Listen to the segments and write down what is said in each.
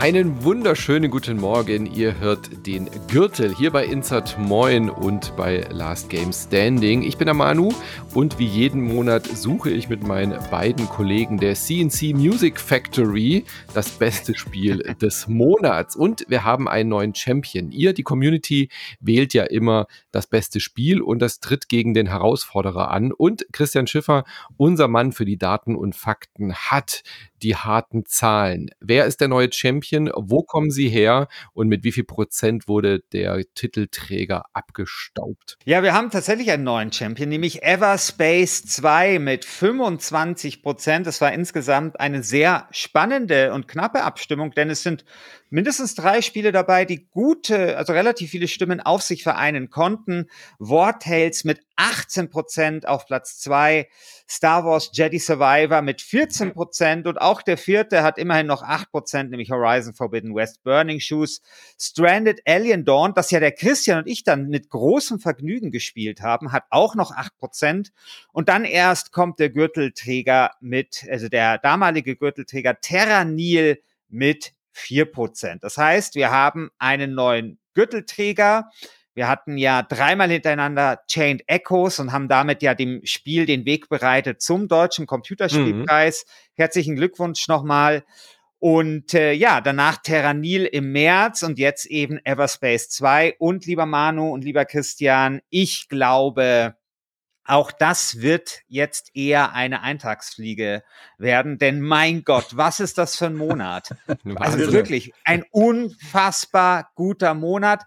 Einen wunderschönen guten Morgen. Ihr hört den Gürtel hier bei Insert Moin und bei Last Game Standing. Ich bin der Manu und wie jeden Monat suche ich mit meinen beiden Kollegen der CNC Music Factory das beste Spiel des Monats. Und wir haben einen neuen Champion. Ihr, die Community, wählt ja immer das beste Spiel und das tritt gegen den Herausforderer an. Und Christian Schiffer, unser Mann für die Daten und Fakten, hat die harten Zahlen. Wer ist der neue Champion? Wo kommen sie her? Und mit wie viel Prozent wurde der Titelträger abgestaubt? Ja, wir haben tatsächlich einen neuen Champion, nämlich Everspace 2 mit 25 Prozent. Das war insgesamt eine sehr spannende und knappe Abstimmung, denn es sind mindestens drei Spiele dabei, die gute, also relativ viele Stimmen auf sich vereinen konnten. War Tales mit 18 Prozent auf Platz zwei, Star Wars Jedi Survivor mit 14 Prozent. Und auch der vierte hat immerhin noch 8 Prozent, nämlich Horizon Forbidden West Burning Shoes, Stranded Alien Dawn, das ja der Christian und ich dann mit großem Vergnügen gespielt haben, hat auch noch 8 Prozent. Und dann erst kommt der Gürtelträger mit, also der damalige Gürtelträger Terra Nil mit 4%. Das heißt, wir haben einen neuen Gürtelträger. Wir hatten ja dreimal hintereinander Chained Echoes und haben damit ja dem Spiel den Weg bereitet zum deutschen Computerspielpreis. Mhm. Herzlichen Glückwunsch nochmal. Und äh, ja, danach Terranil im März und jetzt eben Everspace 2. Und lieber Manu und lieber Christian, ich glaube, auch das wird jetzt eher eine Eintagsfliege werden, denn mein Gott, was ist das für ein Monat? also wirklich ein unfassbar guter Monat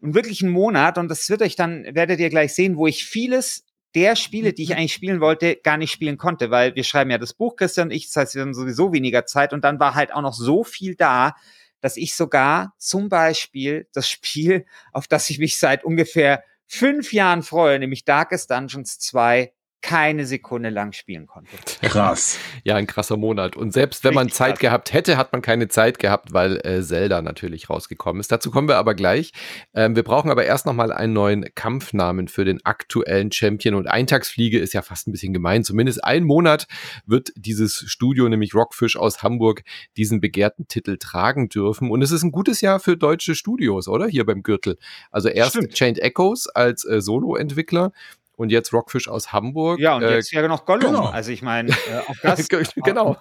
und wirklich ein Monat und das wird euch dann, werdet ihr gleich sehen, wo ich vieles der Spiele, die ich mhm. eigentlich spielen wollte, gar nicht spielen konnte, weil wir schreiben ja das Buch, Christian und ich, das heißt, wir haben sowieso weniger Zeit und dann war halt auch noch so viel da, dass ich sogar zum Beispiel das Spiel, auf das ich mich seit ungefähr fünf Jahren freue, nämlich Darkest Dungeons 2 keine Sekunde lang spielen konnte. Krass. ja, ein krasser Monat. Und selbst wenn man Zeit krass. gehabt hätte, hat man keine Zeit gehabt, weil äh, Zelda natürlich rausgekommen ist. Dazu kommen wir aber gleich. Ähm, wir brauchen aber erst nochmal einen neuen Kampfnamen für den aktuellen Champion. Und Eintagsfliege ist ja fast ein bisschen gemein. Zumindest ein Monat wird dieses Studio, nämlich Rockfish aus Hamburg, diesen begehrten Titel tragen dürfen. Und es ist ein gutes Jahr für deutsche Studios, oder? Hier beim Gürtel. Also erst Stimmt. Chained Echoes als äh, Solo-Entwickler und jetzt Rockfish aus Hamburg. Ja, und äh, jetzt ja noch Gollum. Genau. Also ich meine, äh, auch das. genau.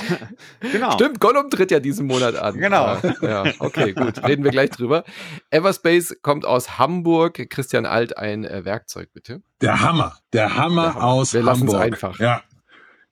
genau. Stimmt, Gollum tritt ja diesen Monat an. Genau. Ja, okay, gut. Reden wir gleich drüber. Everspace kommt aus Hamburg. Christian Alt, ein äh, Werkzeug, bitte. Der Hammer. Der Hammer, Der Hammer. aus wir Hamburg. Wir einfach. Ja.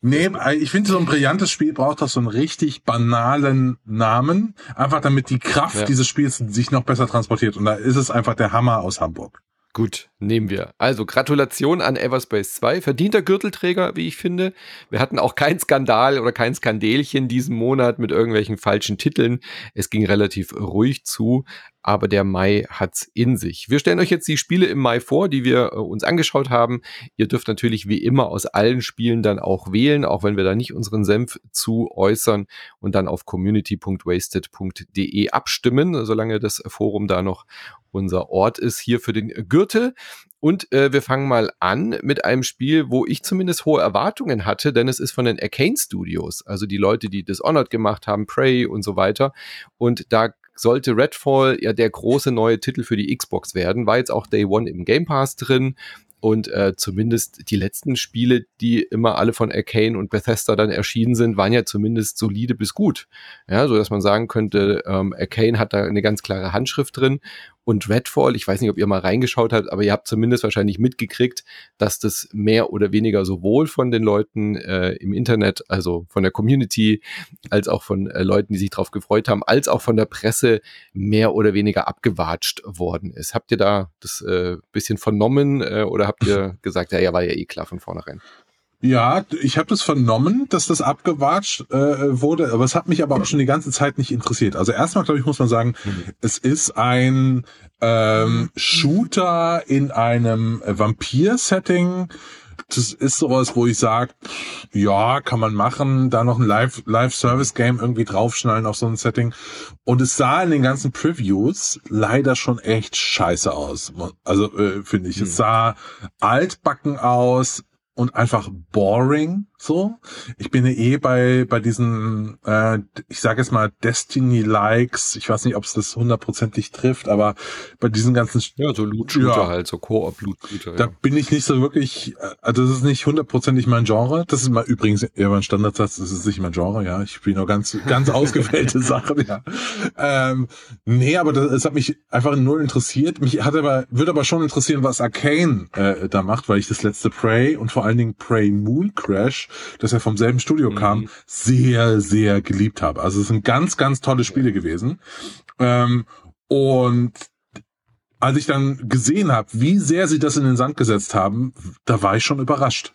Nee, ich finde, so ein brillantes Spiel braucht auch so einen richtig banalen Namen. Einfach damit die Kraft ja. dieses Spiels sich noch besser transportiert. Und da ist es einfach der Hammer aus Hamburg. Gut, nehmen wir. Also Gratulation an Everspace 2. Verdienter Gürtelträger, wie ich finde. Wir hatten auch keinen Skandal oder kein Skandelchen diesen Monat mit irgendwelchen falschen Titeln. Es ging relativ ruhig zu aber der Mai hat's in sich. Wir stellen euch jetzt die Spiele im Mai vor, die wir äh, uns angeschaut haben. Ihr dürft natürlich wie immer aus allen Spielen dann auch wählen, auch wenn wir da nicht unseren Senf zu äußern und dann auf community.wasted.de abstimmen, solange das Forum da noch unser Ort ist hier für den Gürtel. Und äh, wir fangen mal an mit einem Spiel, wo ich zumindest hohe Erwartungen hatte, denn es ist von den Arcane Studios, also die Leute, die Dishonored gemacht haben, Prey und so weiter. Und da sollte Redfall ja der große neue Titel für die Xbox werden. War jetzt auch Day One im Game Pass drin. Und äh, zumindest die letzten Spiele, die immer alle von Arcane und Bethesda dann erschienen sind, waren ja zumindest solide bis gut. Ja, so dass man sagen könnte, ähm, Arcane hat da eine ganz klare Handschrift drin und Redfall, ich weiß nicht, ob ihr mal reingeschaut habt, aber ihr habt zumindest wahrscheinlich mitgekriegt, dass das mehr oder weniger sowohl von den Leuten äh, im Internet, also von der Community, als auch von äh, Leuten, die sich darauf gefreut haben, als auch von der Presse mehr oder weniger abgewatscht worden ist. Habt ihr da das äh, bisschen vernommen äh, oder habt ihr gesagt, ja, ja, war ja eh klar von vornherein? Ja, ich habe das vernommen, dass das abgewatscht äh, wurde, aber es hat mich aber auch schon die ganze Zeit nicht interessiert. Also erstmal, glaube ich, muss man sagen, mhm. es ist ein ähm, Shooter in einem Vampir-Setting. Das ist sowas, wo ich sage, ja, kann man machen, da noch ein Live-Service-Game irgendwie draufschnallen auf so ein Setting. Und es sah in den ganzen Previews leider schon echt scheiße aus. Also äh, finde ich, hm. es sah altbacken aus, und einfach boring. So, ich bin ja eh bei bei diesen, äh, ich sage jetzt mal Destiny-Likes. Ich weiß nicht, ob es das hundertprozentig trifft, aber bei diesen ganzen ja so Loot-Shooter ja, halt, so Koop-Loot-Shooter. Da ja. bin ich nicht so wirklich. Also das ist nicht hundertprozentig mein Genre. Das ist mal übrigens eher mein Standardsatz. Das ist nicht mein Genre. Ja, ich spiele nur ganz ganz ausgewählte Sachen. Ja. Ähm, nee, aber das, das hat mich einfach null interessiert. Mich hat aber würde aber schon interessieren, was Arcane äh, da macht, weil ich das letzte Prey und vor allen Dingen Prey Moon Crash das ja vom selben Studio mhm. kam, sehr, sehr geliebt habe. Also es sind ganz, ganz tolle Spiele gewesen. Ähm, und als ich dann gesehen habe, wie sehr sie das in den Sand gesetzt haben, da war ich schon überrascht.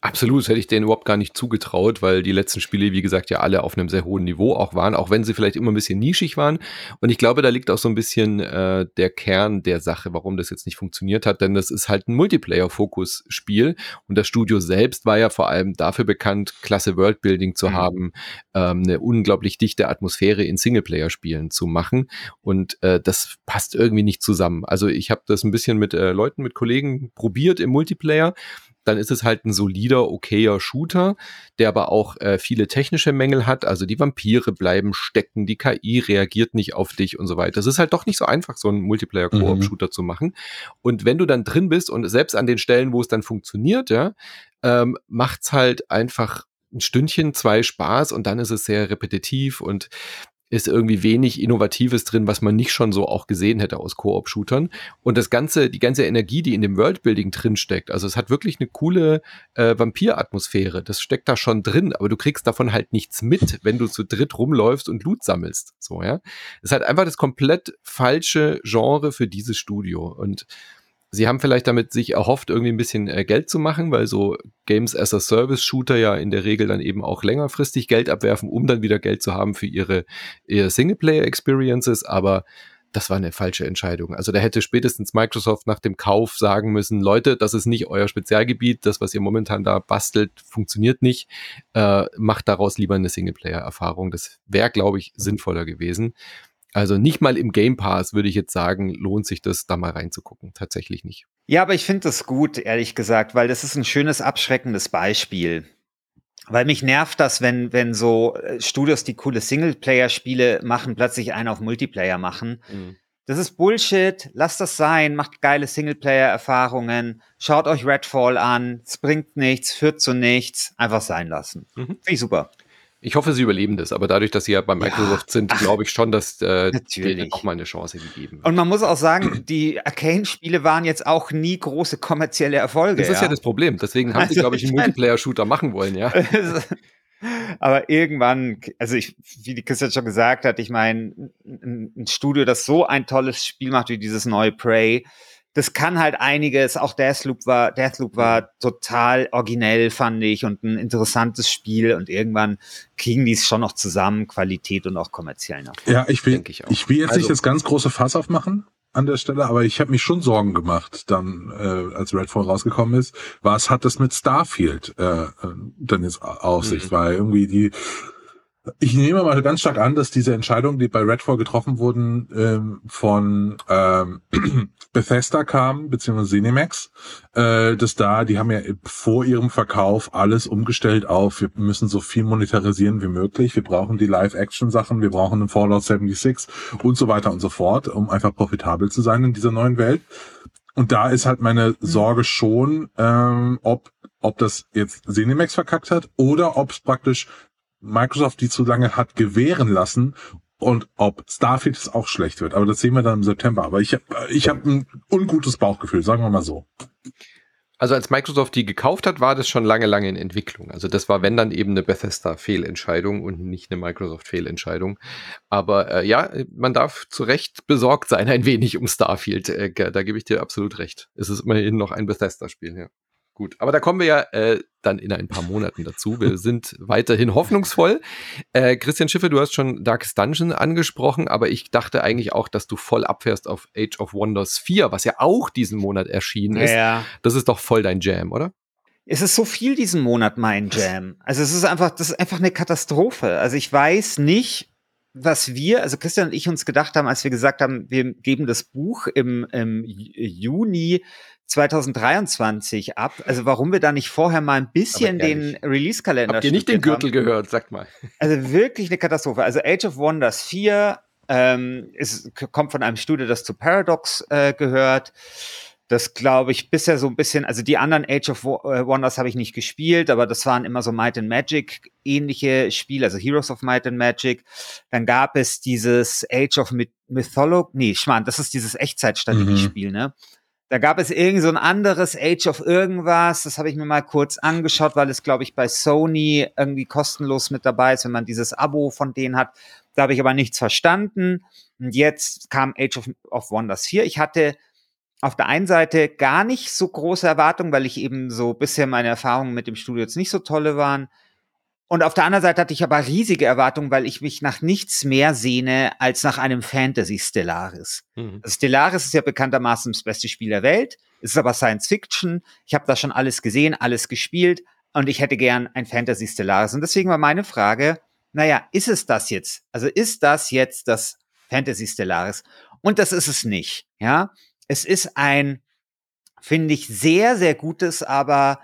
Absolut, das hätte ich denen überhaupt gar nicht zugetraut, weil die letzten Spiele, wie gesagt, ja alle auf einem sehr hohen Niveau auch waren, auch wenn sie vielleicht immer ein bisschen nischig waren. Und ich glaube, da liegt auch so ein bisschen äh, der Kern der Sache, warum das jetzt nicht funktioniert hat, denn das ist halt ein Multiplayer-Fokus-Spiel und das Studio selbst war ja vor allem dafür bekannt, klasse Worldbuilding zu mhm. haben, ähm, eine unglaublich dichte Atmosphäre in Singleplayer-Spielen zu machen und äh, das passt irgendwie nicht zusammen. Also ich habe das ein bisschen mit äh, Leuten, mit Kollegen probiert im Multiplayer dann ist es halt ein solider, okayer Shooter, der aber auch äh, viele technische Mängel hat. Also die Vampire bleiben stecken, die KI reagiert nicht auf dich und so weiter. Es ist halt doch nicht so einfach, so einen Multiplayer-Koop-Shooter mhm. zu machen. Und wenn du dann drin bist und selbst an den Stellen, wo es dann funktioniert, ja, ähm, macht's halt einfach ein Stündchen, zwei Spaß und dann ist es sehr repetitiv und ist irgendwie wenig Innovatives drin, was man nicht schon so auch gesehen hätte aus Koop-Shootern. Und das ganze, die ganze Energie, die in dem Worldbuilding drin steckt, also es hat wirklich eine coole äh, Vampir-Atmosphäre. Das steckt da schon drin, aber du kriegst davon halt nichts mit, wenn du zu dritt rumläufst und Loot sammelst. So, ja. Es hat einfach das komplett falsche Genre für dieses Studio. Und Sie haben vielleicht damit sich erhofft, irgendwie ein bisschen äh, Geld zu machen, weil so Games as a Service Shooter ja in der Regel dann eben auch längerfristig Geld abwerfen, um dann wieder Geld zu haben für ihre, ihre Singleplayer Experiences. Aber das war eine falsche Entscheidung. Also da hätte spätestens Microsoft nach dem Kauf sagen müssen, Leute, das ist nicht euer Spezialgebiet, das, was ihr momentan da bastelt, funktioniert nicht. Äh, macht daraus lieber eine Singleplayer-Erfahrung. Das wäre, glaube ich, sinnvoller gewesen. Also nicht mal im Game Pass würde ich jetzt sagen, lohnt sich das da mal reinzugucken. Tatsächlich nicht. Ja, aber ich finde das gut, ehrlich gesagt, weil das ist ein schönes, abschreckendes Beispiel. Weil mich nervt das, wenn, wenn so äh, Studios, die coole Singleplayer-Spiele machen, plötzlich einen auf Multiplayer machen. Mhm. Das ist Bullshit, lasst das sein, macht geile Singleplayer-Erfahrungen, schaut euch Redfall an, es bringt nichts, führt zu nichts, einfach sein lassen. Mhm. Finde ich super. Ich hoffe, sie überleben das, aber dadurch, dass sie ja bei Microsoft ja, sind, glaube ich schon, dass äh, denen auch mal eine Chance gegeben wird. Und man muss auch sagen, die Arcane-Spiele waren jetzt auch nie große kommerzielle Erfolge. Das ist ja, ja das Problem. Deswegen haben also, sie, glaube ich, einen Multiplayer-Shooter machen wollen, ja. aber irgendwann, also ich, wie die Christian schon gesagt hat, ich meine, ein Studio, das so ein tolles Spiel macht wie dieses neue Prey, das kann halt einiges. Auch Deathloop war, Deathloop war mhm. total originell, fand ich, und ein interessantes Spiel. Und irgendwann kriegen die es schon noch zusammen, Qualität und auch kommerziell noch. Ja, ich will, ich, ich, will jetzt also, nicht das ganz große Fass aufmachen an der Stelle, aber ich habe mich schon Sorgen gemacht, dann äh, als Redfall rausgekommen ist. Was hat das mit Starfield äh, äh dann jetzt auf sich? Mhm. Weil irgendwie die ich nehme mal ganz stark an, dass diese Entscheidungen, die bei Redfall getroffen wurden, ähm, von ähm, Bethesda kamen, beziehungsweise Cinemax, äh, dass da, die haben ja vor ihrem Verkauf alles umgestellt auf, wir müssen so viel monetarisieren wie möglich, wir brauchen die Live-Action-Sachen, wir brauchen einen Fallout 76 und so weiter und so fort, um einfach profitabel zu sein in dieser neuen Welt. Und da ist halt meine Sorge schon, ähm, ob ob das jetzt Cinemax verkackt hat oder ob es praktisch Microsoft die zu lange hat gewähren lassen und ob Starfield es auch schlecht wird. Aber das sehen wir dann im September. Aber ich habe ich hab ein ungutes Bauchgefühl, sagen wir mal so. Also als Microsoft die gekauft hat, war das schon lange, lange in Entwicklung. Also das war, wenn dann eben eine Bethesda-Fehlentscheidung und nicht eine Microsoft-Fehlentscheidung. Aber äh, ja, man darf zu Recht besorgt sein ein wenig um Starfield. Äh, da gebe ich dir absolut recht. Es ist immerhin noch ein Bethesda-Spiel, ja. Gut, aber da kommen wir ja äh, dann in ein paar Monaten dazu. Wir sind weiterhin hoffnungsvoll. Äh, Christian Schiffe, du hast schon Darkest Dungeon angesprochen, aber ich dachte eigentlich auch, dass du voll abfährst auf Age of Wonders 4, was ja auch diesen Monat erschienen ist. Ja. Das ist doch voll dein Jam, oder? Es ist so viel diesen Monat mein Jam. Also es ist einfach, das ist einfach eine Katastrophe. Also ich weiß nicht, was wir, also Christian und ich uns gedacht haben, als wir gesagt haben, wir geben das Buch im, im Juni 2023 ab. Also warum wir da nicht vorher mal ein bisschen den Release-Kalender Habt ihr nicht den Gürtel haben. gehört, sagt mal. Also wirklich eine Katastrophe. Also Age of Wonders 4 ähm, ist, kommt von einem Studio, das zu Paradox äh, gehört. Das glaube ich bisher so ein bisschen, also die anderen Age of äh, Wonders habe ich nicht gespielt, aber das waren immer so Might and Magic ähnliche Spiele, also Heroes of Might and Magic. Dann gab es dieses Age of Mythology, nee, Schmarrn, das ist dieses Echtzeitstrategiespiel, mhm. ne? Da gab es irgend so ein anderes Age of irgendwas, das habe ich mir mal kurz angeschaut, weil es, glaube ich, bei Sony irgendwie kostenlos mit dabei ist, wenn man dieses Abo von denen hat. Da habe ich aber nichts verstanden. Und jetzt kam Age of, of Wonders 4. Ich hatte auf der einen Seite gar nicht so große Erwartungen, weil ich eben so bisher meine Erfahrungen mit dem Studio jetzt nicht so tolle waren. Und auf der anderen Seite hatte ich aber riesige Erwartungen, weil ich mich nach nichts mehr sehne als nach einem Fantasy Stellaris. Mhm. Also Stellaris ist ja bekanntermaßen das beste Spiel der Welt. Es ist aber Science Fiction. Ich habe da schon alles gesehen, alles gespielt und ich hätte gern ein Fantasy Stellaris. Und deswegen war meine Frage, naja, ist es das jetzt? Also ist das jetzt das Fantasy Stellaris? Und das ist es nicht, ja. Es ist ein, finde ich, sehr, sehr gutes, aber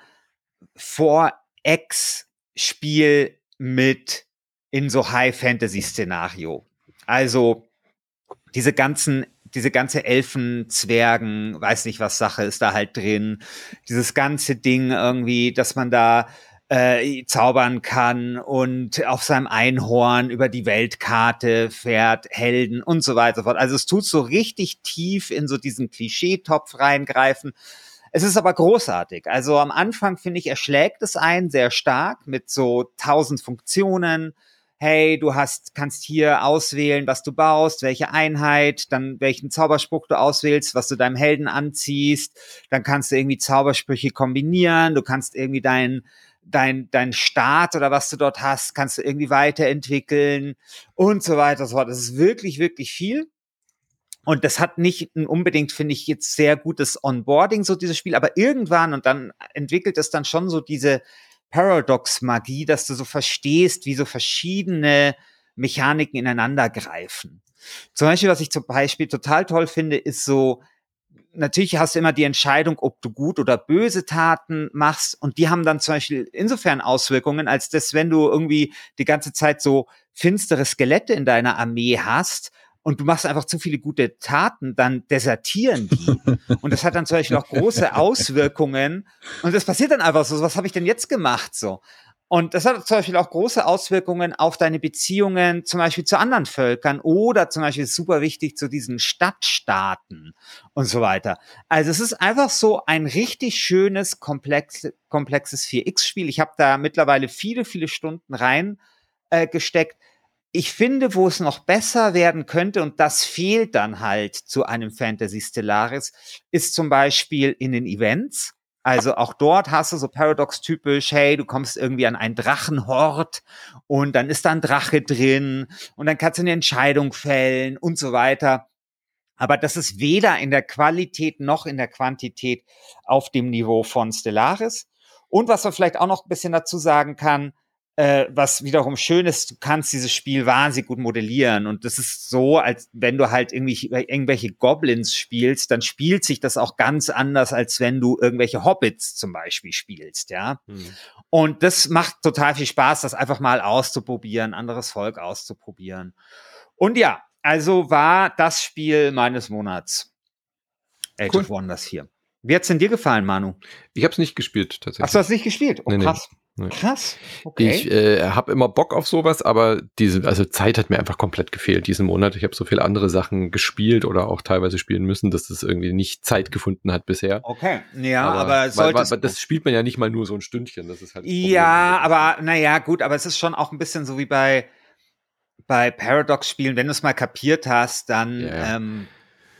Vor-Ex-Spiel mit in so High-Fantasy-Szenario. Also diese ganzen diese ganze Elfen, Zwergen, weiß nicht was Sache ist da halt drin. Dieses ganze Ding irgendwie, dass man da äh, zaubern kann und auf seinem Einhorn über die Weltkarte fährt, Helden und so weiter fort. Also es tut so richtig tief in so diesen Klischeetopf reingreifen. Es ist aber großartig. Also am Anfang finde ich, erschlägt es einen sehr stark mit so tausend Funktionen. Hey, du hast, kannst hier auswählen, was du baust, welche Einheit, dann welchen Zauberspruch du auswählst, was du deinem Helden anziehst. Dann kannst du irgendwie Zaubersprüche kombinieren. Du kannst irgendwie deinen dein, dein Start oder was du dort hast, kannst du irgendwie weiterentwickeln und so weiter und so fort. Das ist wirklich, wirklich viel. Und das hat nicht unbedingt, finde ich, jetzt sehr gutes Onboarding, so dieses Spiel, aber irgendwann und dann entwickelt es dann schon so diese Paradox-Magie, dass du so verstehst, wie so verschiedene Mechaniken ineinander greifen. Zum Beispiel, was ich zum Beispiel total toll finde, ist so natürlich hast du immer die Entscheidung, ob du gut oder böse Taten machst. Und die haben dann zum Beispiel insofern Auswirkungen, als dass wenn du irgendwie die ganze Zeit so finstere Skelette in deiner Armee hast und du machst einfach zu viele gute Taten, dann desertieren die. und das hat dann zum Beispiel auch große Auswirkungen. Und das passiert dann einfach so, was habe ich denn jetzt gemacht? So. Und das hat zum Beispiel auch große Auswirkungen auf deine Beziehungen, zum Beispiel zu anderen Völkern oder zum Beispiel super wichtig zu diesen Stadtstaaten und so weiter. Also es ist einfach so ein richtig schönes, komplex, komplexes 4X-Spiel. Ich habe da mittlerweile viele, viele Stunden rein äh, gesteckt. Ich finde, wo es noch besser werden könnte, und das fehlt dann halt zu einem Fantasy Stellaris, ist zum Beispiel in den Events. Also auch dort hast du so Paradox-typisch, hey, du kommst irgendwie an einen Drachenhort und dann ist da ein Drache drin und dann kannst du eine Entscheidung fällen und so weiter. Aber das ist weder in der Qualität noch in der Quantität auf dem Niveau von Stellaris. Und was man vielleicht auch noch ein bisschen dazu sagen kann, äh, was wiederum schön ist, du kannst dieses Spiel wahnsinnig gut modellieren. Und das ist so, als wenn du halt irgendwie irgendwelche Goblins spielst, dann spielt sich das auch ganz anders, als wenn du irgendwelche Hobbits zum Beispiel spielst, ja. Hm. Und das macht total viel Spaß, das einfach mal auszuprobieren, anderes Volk auszuprobieren. Und ja, also war das Spiel meines Monats. Age cool. of Wonders 4. Wie hat's denn dir gefallen, Manu? Ich habe es nicht gespielt, tatsächlich. Hast du das nicht gespielt? Oh, nee, krass. Nee. Krass. Okay. Ich äh, habe immer Bock auf sowas, aber diese, also Zeit hat mir einfach komplett gefehlt diesen Monat. Ich habe so viele andere Sachen gespielt oder auch teilweise spielen müssen, dass das irgendwie nicht Zeit gefunden hat bisher. Okay, ja, aber, aber sollte weil, das spielt man ja nicht mal nur so ein Stündchen. Das ist halt. Ja, aber naja, gut, aber es ist schon auch ein bisschen so wie bei bei Paradox-Spielen, wenn du es mal kapiert hast, dann ja. ähm,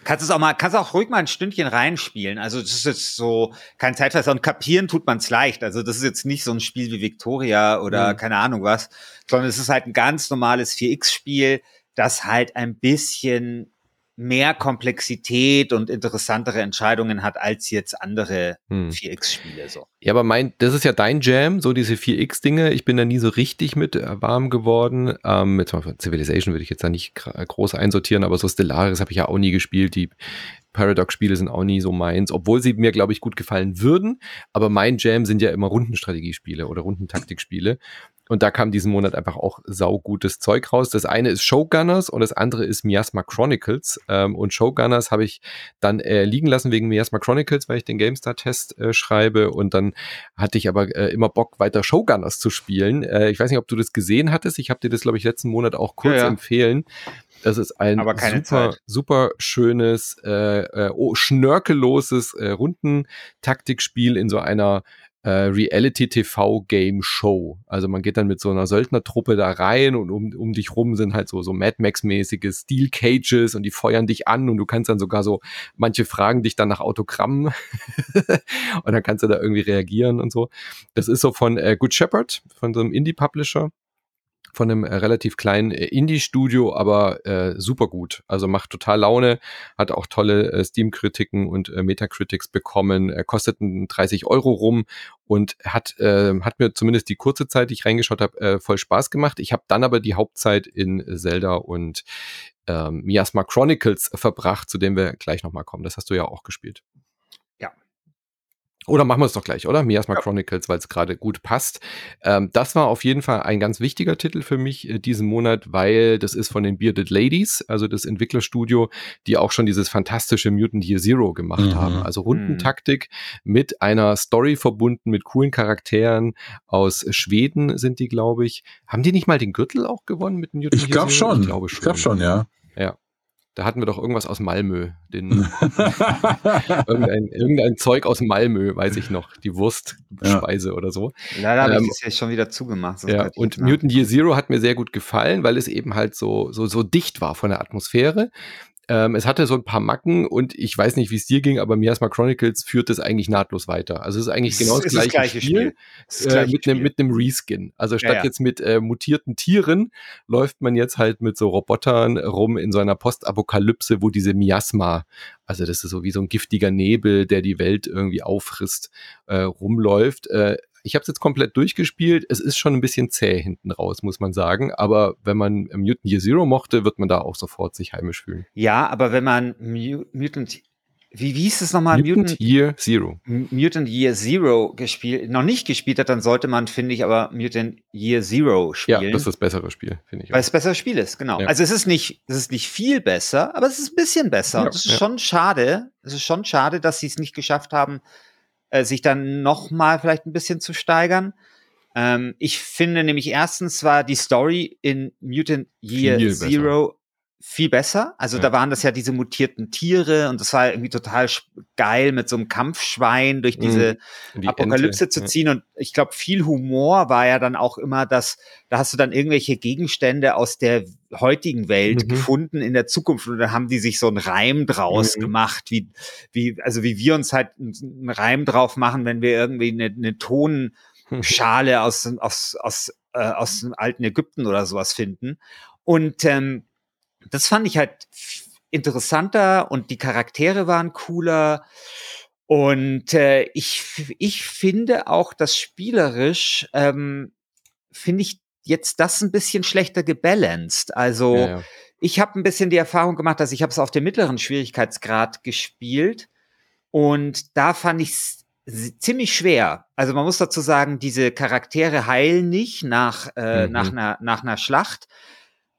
Kannst es auch mal, kannst auch ruhig mal ein Stündchen reinspielen. Also das ist jetzt so kein Zeitfresser und kapieren tut man es leicht. Also das ist jetzt nicht so ein Spiel wie Victoria oder mhm. keine Ahnung was, sondern es ist halt ein ganz normales 4X-Spiel, das halt ein bisschen mehr Komplexität und interessantere Entscheidungen hat als jetzt andere hm. 4X-Spiele. So. Ja, aber mein, das ist ja dein Jam, so diese 4X-Dinge. Ich bin da nie so richtig mit äh, warm geworden. Ähm, mit Civilization würde ich jetzt da nicht groß einsortieren, aber so Stellaris habe ich ja auch nie gespielt. Die Paradox-Spiele sind auch nie so meins, obwohl sie mir, glaube ich, gut gefallen würden. Aber mein Jam sind ja immer Rundenstrategiespiele oder Rundentaktikspiele. Und da kam diesen Monat einfach auch saugutes Zeug raus. Das eine ist Showgunners und das andere ist Miasma Chronicles. Ähm, und Showgunners habe ich dann äh, liegen lassen wegen Miasma Chronicles, weil ich den GameStar-Test äh, schreibe. Und dann hatte ich aber äh, immer Bock, weiter Showgunners zu spielen. Äh, ich weiß nicht, ob du das gesehen hattest. Ich habe dir das, glaube ich, letzten Monat auch kurz ja, ja. empfehlen. Das ist ein super, Zeit. super schönes, äh, äh, oh, schnörkelloses äh, Rundentaktikspiel in so einer äh, Reality-TV-Game-Show. Also man geht dann mit so einer Söldnertruppe da rein und um, um dich rum sind halt so, so Mad Max-mäßige Steel Cages und die feuern dich an und du kannst dann sogar so, manche fragen dich dann nach Autogrammen und dann kannst du da irgendwie reagieren und so. Das ist so von äh, Good Shepherd, von so einem Indie-Publisher von einem äh, relativ kleinen äh, Indie-Studio, aber äh, super gut. Also macht total Laune, hat auch tolle äh, Steam-Kritiken und äh, Metacritics bekommen, er kostet 30 Euro rum und hat, äh, hat mir zumindest die kurze Zeit, die ich reingeschaut habe, äh, voll Spaß gemacht. Ich habe dann aber die Hauptzeit in Zelda und ähm, Miasma Chronicles verbracht, zu dem wir gleich nochmal kommen. Das hast du ja auch gespielt. Oder machen wir es doch gleich, oder? Miasma ja. Chronicles, weil es gerade gut passt. Ähm, das war auf jeden Fall ein ganz wichtiger Titel für mich äh, diesen Monat, weil das ist von den Bearded Ladies, also das Entwicklerstudio, die auch schon dieses fantastische Mutant Year Zero gemacht mhm. haben. Also Rundentaktik mhm. mit einer Story verbunden, mit coolen Charakteren aus Schweden sind die, glaube ich. Haben die nicht mal den Gürtel auch gewonnen mit Mutant ich Year Zero? Schon. Ich glaube schon. Ich glaube schon, ja. Ja. Da hatten wir doch irgendwas aus Malmö. Den, irgendein, irgendein Zeug aus Malmö, weiß ich noch. Die Wurstspeise ja. oder so. Leider habe ähm, ich das ja schon wieder zugemacht. Ja, und Mutant Year Zero hat mir sehr gut gefallen, weil es eben halt so, so, so dicht war von der Atmosphäre. Ähm, es hatte so ein paar Macken und ich weiß nicht, wie es dir ging, aber Miasma Chronicles führt es eigentlich nahtlos weiter. Also es ist eigentlich genau das, gleiche, das gleiche, Spiel, Spiel. Äh, mit, einem, mit einem Reskin. Also statt ja, ja. jetzt mit äh, mutierten Tieren läuft man jetzt halt mit so Robotern rum in so einer Postapokalypse, wo diese Miasma, also das ist so wie so ein giftiger Nebel, der die Welt irgendwie auffrisst, äh, rumläuft. Äh, ich habe es jetzt komplett durchgespielt. Es ist schon ein bisschen zäh hinten raus, muss man sagen. Aber wenn man Mutant Year Zero mochte, wird man da auch sofort sich heimisch fühlen. Ja, aber wenn man Mutant wie, wie hieß es nochmal? Mutant, Mutant Year Zero. Mutant Year Zero gespielt, noch nicht gespielt hat, dann sollte man, finde ich, aber Mutant Year Zero spielen. Ja, das ist das bessere Spiel, finde ich. Weil es besser Spiel ist, genau. Ja. Also es ist nicht, es ist nicht viel besser, aber es ist ein bisschen besser. Ja, das ist ja. schon schade. Es ist schon schade, dass sie es nicht geschafft haben, äh, sich dann noch mal vielleicht ein bisschen zu steigern. Ähm, ich finde nämlich erstens war die Story in Mutant Year Viel Zero besser. viel besser. Also ja. da waren das ja diese mutierten Tiere und das war irgendwie total geil, mit so einem Kampfschwein durch diese mhm. die Apokalypse Ente. zu ziehen. Ja. Und ich glaube, viel Humor war ja dann auch immer, dass da hast du dann irgendwelche Gegenstände aus der heutigen Welt mhm. gefunden in der Zukunft und da haben die sich so einen Reim draus mhm. gemacht, wie, wie, also wie wir uns halt einen Reim drauf machen, wenn wir irgendwie eine, eine Tonschale aus, aus, aus, äh, aus dem alten Ägypten oder sowas finden. Und ähm, das fand ich halt interessanter und die Charaktere waren cooler. Und äh, ich, ich finde auch, dass spielerisch ähm, finde ich jetzt das ein bisschen schlechter gebalanced. Also ja, ja. ich habe ein bisschen die Erfahrung gemacht, dass ich habe es auf dem mittleren Schwierigkeitsgrad gespielt und da fand ich es ziemlich schwer. Also man muss dazu sagen, diese Charaktere heilen nicht nach, äh, mhm. nach, einer, nach einer Schlacht.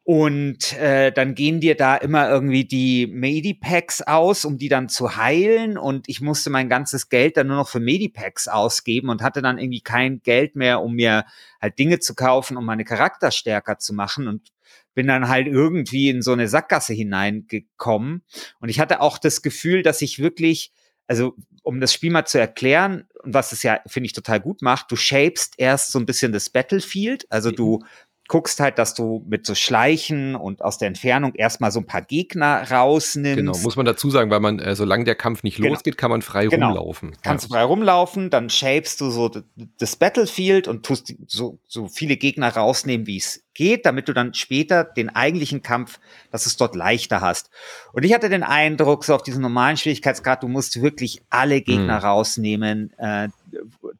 Und äh, dann gehen dir da immer irgendwie die Medipacks aus, um die dann zu heilen. Und ich musste mein ganzes Geld dann nur noch für Medipacks ausgeben und hatte dann irgendwie kein Geld mehr, um mir halt Dinge zu kaufen, um meine Charakter stärker zu machen. Und bin dann halt irgendwie in so eine Sackgasse hineingekommen. Und ich hatte auch das Gefühl, dass ich wirklich, also um das Spiel mal zu erklären, was es ja, finde ich, total gut macht, du shapest erst so ein bisschen das Battlefield. Also du guckst halt, dass du mit so Schleichen und aus der Entfernung erstmal so ein paar Gegner rausnimmst. Genau, muss man dazu sagen, weil man, äh, solange der Kampf nicht genau. losgeht, kann man frei genau. rumlaufen. Kannst ja. frei rumlaufen, dann shapest du so das Battlefield und tust so, so viele Gegner rausnehmen, wie es geht, damit du dann später den eigentlichen Kampf, dass es dort leichter hast. Und ich hatte den Eindruck, so auf diesem normalen Schwierigkeitsgrad, du musst wirklich alle Gegner hm. rausnehmen, äh,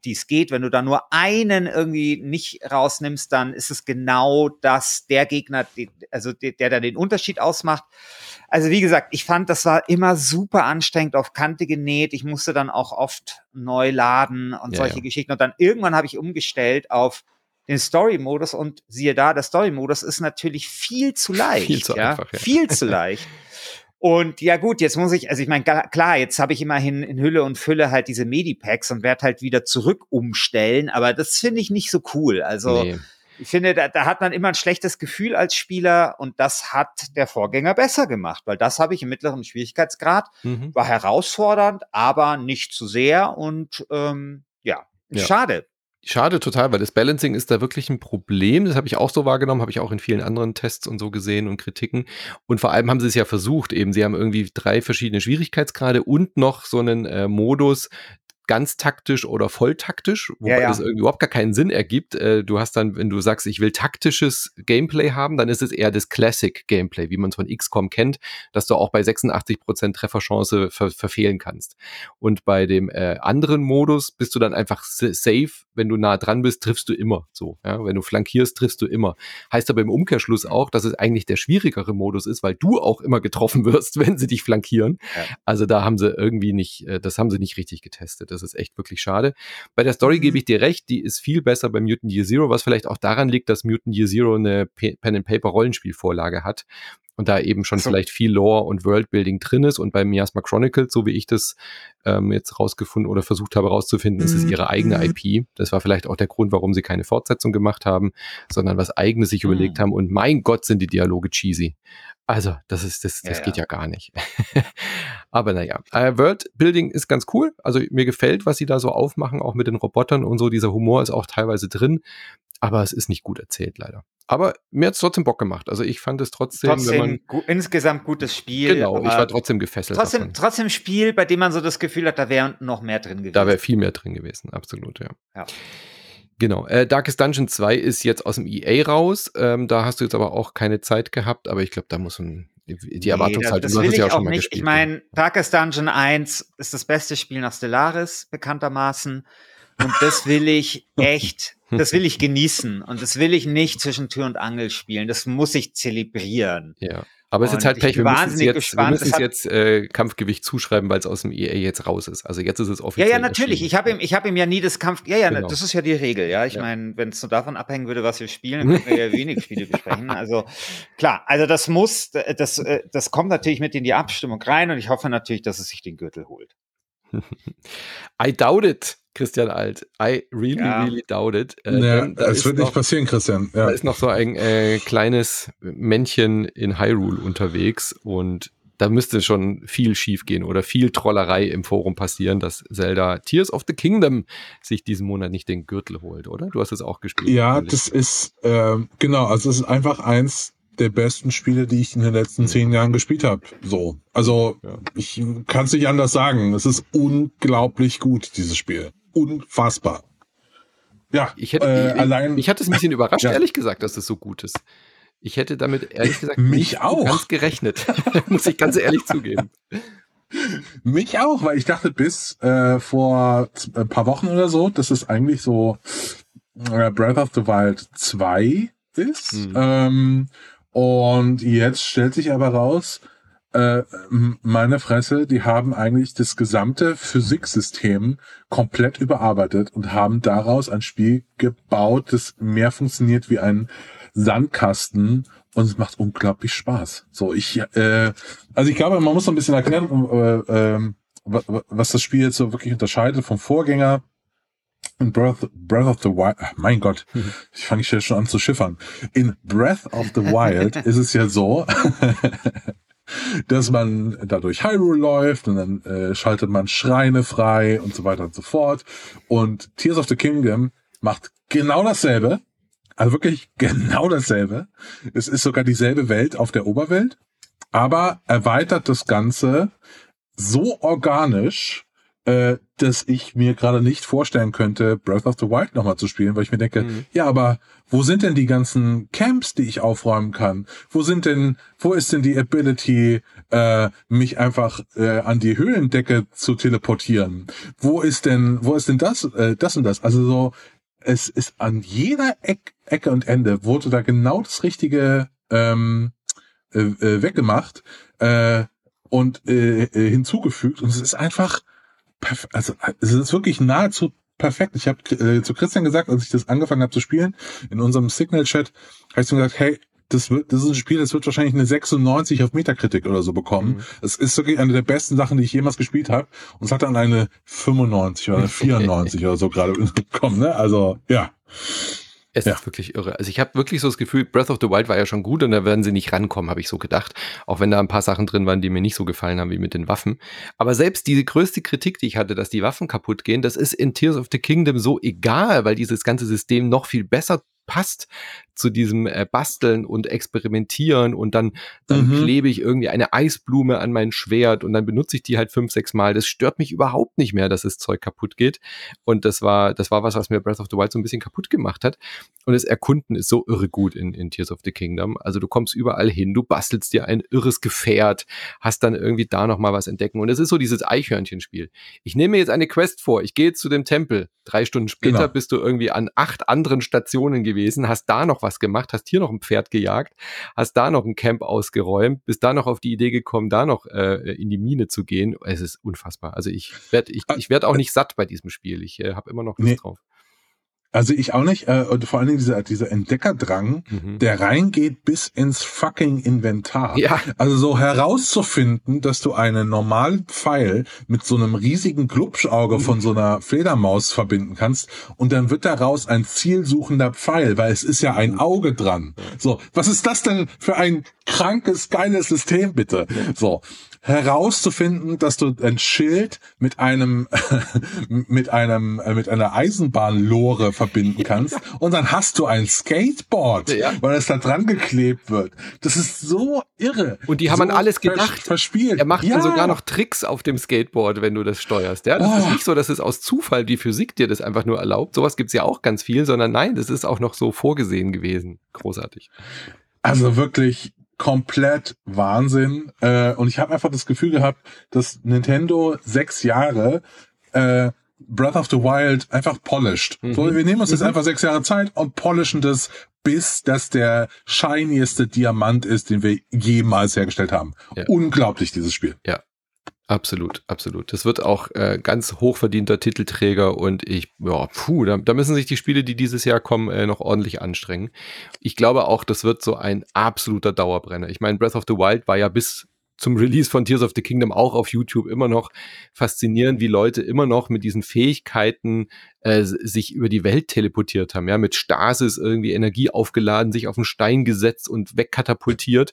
die es geht. Wenn du da nur einen irgendwie nicht rausnimmst, dann ist es genau das, der Gegner, die, also der, der da den Unterschied ausmacht. Also wie gesagt, ich fand, das war immer super anstrengend auf Kante genäht. Ich musste dann auch oft neu laden und ja, solche ja. Geschichten. Und dann irgendwann habe ich umgestellt auf den Story-Modus und siehe da, der Story-Modus ist natürlich viel zu leicht. Viel zu ja? einfach, ja. Viel zu leicht. Und ja gut, jetzt muss ich, also ich meine, klar, jetzt habe ich immerhin in Hülle und Fülle halt diese Medipacks und werde halt wieder zurück umstellen, aber das finde ich nicht so cool. Also nee. ich finde, da, da hat man immer ein schlechtes Gefühl als Spieler und das hat der Vorgänger besser gemacht, weil das habe ich im mittleren Schwierigkeitsgrad, mhm. war herausfordernd, aber nicht zu sehr und ähm, ja, ja. schade. Schade total, weil das Balancing ist da wirklich ein Problem. Das habe ich auch so wahrgenommen, habe ich auch in vielen anderen Tests und so gesehen und Kritiken. Und vor allem haben sie es ja versucht, eben, sie haben irgendwie drei verschiedene Schwierigkeitsgrade und noch so einen äh, Modus, ganz taktisch oder voll taktisch, wobei ja, ja. das irgendwie überhaupt gar keinen Sinn ergibt. Äh, du hast dann, wenn du sagst, ich will taktisches Gameplay haben, dann ist es eher das Classic Gameplay, wie man es von XCOM kennt, dass du auch bei 86 Prozent Trefferchance ver verfehlen kannst. Und bei dem äh, anderen Modus bist du dann einfach safe, wenn du nah dran bist, triffst du immer so. Ja? Wenn du flankierst, triffst du immer. Heißt aber im Umkehrschluss auch, dass es eigentlich der schwierigere Modus ist, weil du auch immer getroffen wirst, wenn sie dich flankieren. Ja. Also da haben sie irgendwie nicht, äh, das haben sie nicht richtig getestet. Das ist echt wirklich schade. Bei der Story gebe mhm. ich dir recht, die ist viel besser bei Mutant Year Zero, was vielleicht auch daran liegt, dass Mutant Year Zero eine Pen-and-Paper-Rollenspielvorlage hat und da eben schon so. vielleicht viel Lore und Worldbuilding drin ist. Und bei Miasma Chronicles, so wie ich das ähm, jetzt rausgefunden oder versucht habe rauszufinden, mhm. ist es mhm. ihre eigene mhm. IP. Das war vielleicht auch der Grund, warum sie keine Fortsetzung gemacht haben, sondern was eigenes sich mhm. überlegt haben. Und mein Gott, sind die Dialoge cheesy. Also, das ist, das, das ja, geht ja. ja gar nicht. Aber naja, äh, Worldbuilding ist ganz cool. Also mir gefällt, was sie da so aufmachen, auch mit den Robotern und so. Dieser Humor ist auch teilweise drin. Aber es ist nicht gut erzählt, leider. Aber mir hat es trotzdem Bock gemacht. Also ich fand es trotzdem. Trotzdem man, gu insgesamt gutes Spiel. Genau, ich war trotzdem gefesselt. Trotzdem, davon. trotzdem Spiel, bei dem man so das Gefühl hat, da wäre noch mehr drin gewesen. Da wäre viel mehr drin gewesen, absolut, ja. ja. Genau. Äh, Darkest Dungeon 2 ist jetzt aus dem EA raus. Ähm, da hast du jetzt aber auch keine Zeit gehabt, aber ich glaube, da muss man die Erwartungshaltung, nee, das, das will ich ja auch, auch nicht. Gespielt, ich meine, Darkest Dungeon 1 ist das beste Spiel nach Stellaris, bekanntermaßen. Und das will ich echt, das will ich genießen. Und das will ich nicht zwischen Tür und Angel spielen. Das muss ich zelebrieren. Ja. Aber es ist jetzt halt Pech, wir müssen jetzt, wir müssen es jetzt äh, Kampfgewicht zuschreiben, weil es aus dem EA jetzt raus ist. Also jetzt ist es offiziell. Ja, ja, natürlich. Ich habe ihm, ich habe ihm ja nie das Kampf. Ja, ja, genau. das ist ja die Regel. Ja, ich ja. meine, wenn es nur davon abhängen würde, was wir spielen, dann könnten wir ja wenig Spiele besprechen. Also klar, also das muss, das, äh, das kommt natürlich mit in die Abstimmung rein und ich hoffe natürlich, dass es sich den Gürtel holt. I doubt it. Christian Alt. I really, ja. really doubt it. Äh, ja, es wird noch, nicht passieren, Christian. Ja. Da ist noch so ein äh, kleines Männchen in Hyrule unterwegs und da müsste schon viel schiefgehen oder viel Trollerei im Forum passieren, dass Zelda Tears of the Kingdom sich diesen Monat nicht den Gürtel holt, oder? Du hast es auch gespielt. Ja, das ist, äh, genau, also es ist einfach eins der besten Spiele, die ich in den letzten mhm. zehn Jahren gespielt habe. So. Also, ja. ich kann es nicht anders sagen. Es ist unglaublich gut, dieses Spiel unfassbar. Ja, ich hätte, äh, ich, allein. Ich hatte es ein bisschen überrascht, ja. ehrlich gesagt, dass es so gut ist. Ich hätte damit ehrlich gesagt Mich nicht auch. ganz gerechnet. Muss ich ganz ehrlich zugeben. Mich auch, weil ich dachte bis äh, vor ein paar Wochen oder so, dass es eigentlich so äh, Breath of the Wild 2 ist. Mhm. Ähm, und jetzt stellt sich aber raus, äh, meine Fresse, die haben eigentlich das gesamte Physiksystem komplett überarbeitet und haben daraus ein Spiel gebaut, das mehr funktioniert wie ein Sandkasten und es macht unglaublich Spaß. So, ich, äh, also ich glaube, man muss so ein bisschen erklären, äh, äh, was das Spiel jetzt so wirklich unterscheidet vom Vorgänger. In Breath, Breath of the Wild, mein Gott, mhm. ich fange ich schon an zu schiffern. In Breath of the Wild ist es ja so, dass man da durch Hyrule läuft und dann äh, schaltet man Schreine frei und so weiter und so fort. Und Tears of the Kingdom macht genau dasselbe, Also wirklich genau dasselbe. Es ist sogar dieselbe Welt auf der Oberwelt, aber erweitert das Ganze so organisch, äh, dass ich mir gerade nicht vorstellen könnte, Breath of the Wild nochmal zu spielen, weil ich mir denke, mhm. ja, aber wo sind denn die ganzen Camps, die ich aufräumen kann? Wo sind denn, wo ist denn die Ability, äh, mich einfach äh, an die Höhlendecke zu teleportieren? Wo ist denn, wo ist denn das, äh, das und das? Also so, es ist an jeder Eck, Ecke und Ende wurde da genau das Richtige ähm, äh, äh, weggemacht äh, und äh, äh hinzugefügt und es ist einfach also es ist wirklich nahezu perfekt. Ich habe äh, zu Christian gesagt, als ich das angefangen habe zu spielen, in unserem Signal-Chat, habe ich so gesagt, hey, das wird, das ist ein Spiel, das wird wahrscheinlich eine 96 auf Metakritik oder so bekommen. Es mhm. ist wirklich eine der besten Sachen, die ich jemals gespielt habe. Und es hat dann eine 95 oder eine 94 oder so gerade bekommen, ne? Also, ja. Es ja. ist wirklich irre. Also ich habe wirklich so das Gefühl, Breath of the Wild war ja schon gut und da werden sie nicht rankommen, habe ich so gedacht. Auch wenn da ein paar Sachen drin waren, die mir nicht so gefallen haben wie mit den Waffen. Aber selbst diese größte Kritik, die ich hatte, dass die Waffen kaputt gehen, das ist in Tears of the Kingdom so egal, weil dieses ganze System noch viel besser passt zu diesem äh, Basteln und Experimentieren und dann, dann mhm. klebe ich irgendwie eine Eisblume an mein Schwert und dann benutze ich die halt fünf, sechs Mal. Das stört mich überhaupt nicht mehr, dass das Zeug kaputt geht. Und das war, das war was, was mir Breath of the Wild so ein bisschen kaputt gemacht hat. Und das Erkunden ist so irre gut in, in Tears of the Kingdom. Also du kommst überall hin, du bastelst dir ein irres Gefährt, hast dann irgendwie da nochmal was entdecken. Und es ist so dieses Eichhörnchenspiel. Ich nehme mir jetzt eine Quest vor, ich gehe zu dem Tempel. Drei Stunden später genau. bist du irgendwie an acht anderen Stationen gewesen, hast da noch was gemacht, hast hier noch ein Pferd gejagt, hast da noch ein Camp ausgeräumt, bist da noch auf die Idee gekommen, da noch äh, in die Mine zu gehen. Es ist unfassbar. Also ich werde ich, ich werd auch nicht satt bei diesem Spiel. Ich äh, habe immer noch Lust nee. drauf. Also ich auch nicht. Äh, und vor allen Dingen dieser, dieser Entdeckerdrang, mhm. der reingeht bis ins fucking Inventar. Ja. Also so herauszufinden, dass du einen normalen Pfeil mit so einem riesigen Glubschauge von so einer Fledermaus verbinden kannst und dann wird daraus ein zielsuchender Pfeil, weil es ist ja ein Auge dran. So, was ist das denn für ein krankes, geiles System, bitte? So herauszufinden, dass du ein Schild mit einem mit einem äh, mit einer Eisenbahnlore verbinden kannst und dann hast du ein Skateboard, ja. weil es da dran geklebt wird. Das ist so irre. Und die haben so an alles gedacht. Verspielt. Er macht ja. dann sogar noch Tricks auf dem Skateboard, wenn du das steuerst. Ja, das oh. ist nicht so, dass es aus Zufall die Physik dir das einfach nur erlaubt. Sowas gibt's ja auch ganz viel, sondern nein, das ist auch noch so vorgesehen gewesen. Großartig. Also wirklich komplett Wahnsinn. Äh, und ich habe einfach das Gefühl gehabt, dass Nintendo sechs Jahre äh, Breath of the Wild einfach polished. Mhm. So, wir nehmen uns jetzt mhm. einfach sechs Jahre Zeit und polischen das, bis das der shinieste Diamant ist, den wir jemals hergestellt haben. Ja. Unglaublich, dieses Spiel. Ja, Absolut, absolut. Das wird auch äh, ganz hochverdienter Titelträger und ich, ja, puh, da, da müssen sich die Spiele, die dieses Jahr kommen, äh, noch ordentlich anstrengen. Ich glaube auch, das wird so ein absoluter Dauerbrenner. Ich meine, Breath of the Wild war ja bis zum Release von Tears of the Kingdom auch auf YouTube immer noch faszinierend, wie Leute immer noch mit diesen Fähigkeiten äh, sich über die Welt teleportiert haben, ja, mit Stasis irgendwie Energie aufgeladen, sich auf einen Stein gesetzt und wegkatapultiert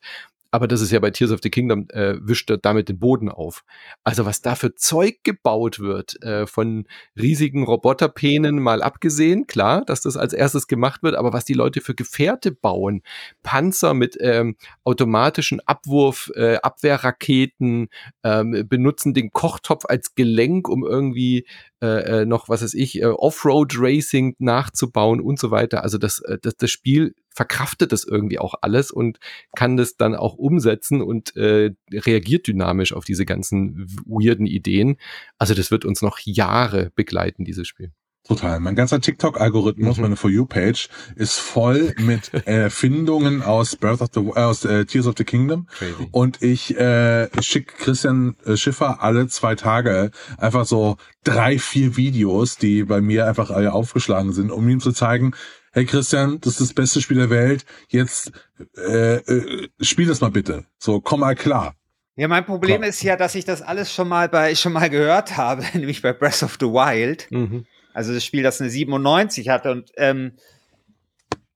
aber das ist ja bei Tears of the Kingdom, äh, wischt er damit den Boden auf. Also was da für Zeug gebaut wird, äh, von riesigen Roboterpänen mal abgesehen, klar, dass das als erstes gemacht wird, aber was die Leute für Gefährte bauen, Panzer mit ähm, automatischen Abwurf, äh, Abwehrraketen, ähm, benutzen den Kochtopf als Gelenk, um irgendwie äh, äh noch, was weiß ich, äh, Offroad-Racing nachzubauen und so weiter. Also das, äh, das, das Spiel verkraftet das irgendwie auch alles und kann das dann auch umsetzen und äh, reagiert dynamisch auf diese ganzen weirden Ideen. Also das wird uns noch Jahre begleiten, dieses Spiel. Total. Mein ganzer TikTok-Algorithmus, mhm. meine For You-Page, ist voll mit Erfindungen aus Birth of the äh, aus äh, Tears of the Kingdom. Crazy. Und ich äh, schicke Christian äh, Schiffer alle zwei Tage einfach so drei, vier Videos, die bei mir einfach äh, aufgeschlagen sind, um ihm zu zeigen, hey Christian, das ist das beste Spiel der Welt, jetzt äh, äh, spiel das mal bitte. So, komm mal klar. Ja, mein Problem Klar. ist ja, dass ich das alles schon mal bei schon mal gehört habe, nämlich bei Breath of the Wild. Mhm. Also das Spiel, das eine 97 hatte und ähm,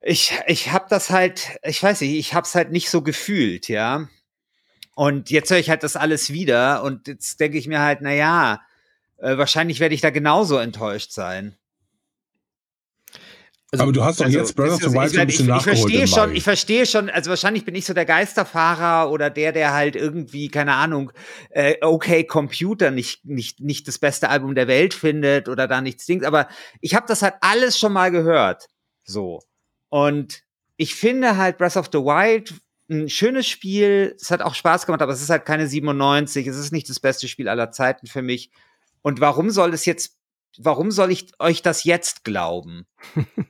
ich ich habe das halt, ich weiß nicht, ich habe es halt nicht so gefühlt, ja. Und jetzt höre ich halt das alles wieder und jetzt denke ich mir halt, na ja, äh, wahrscheinlich werde ich da genauso enttäuscht sein. Also, aber du hast doch also, jetzt Breath of the Wild ein bisschen ich, nachgeholt. Ich verstehe schon, ich verstehe schon, also wahrscheinlich bin ich so der Geisterfahrer oder der, der halt irgendwie, keine Ahnung, äh, okay, Computer nicht, nicht, nicht das beste Album der Welt findet oder da nichts Dings, aber ich habe das halt alles schon mal gehört. So. Und ich finde halt Breath of the Wild ein schönes Spiel. Es hat auch Spaß gemacht, aber es ist halt keine 97. Es ist nicht das beste Spiel aller Zeiten für mich. Und warum soll es jetzt warum soll ich euch das jetzt glauben?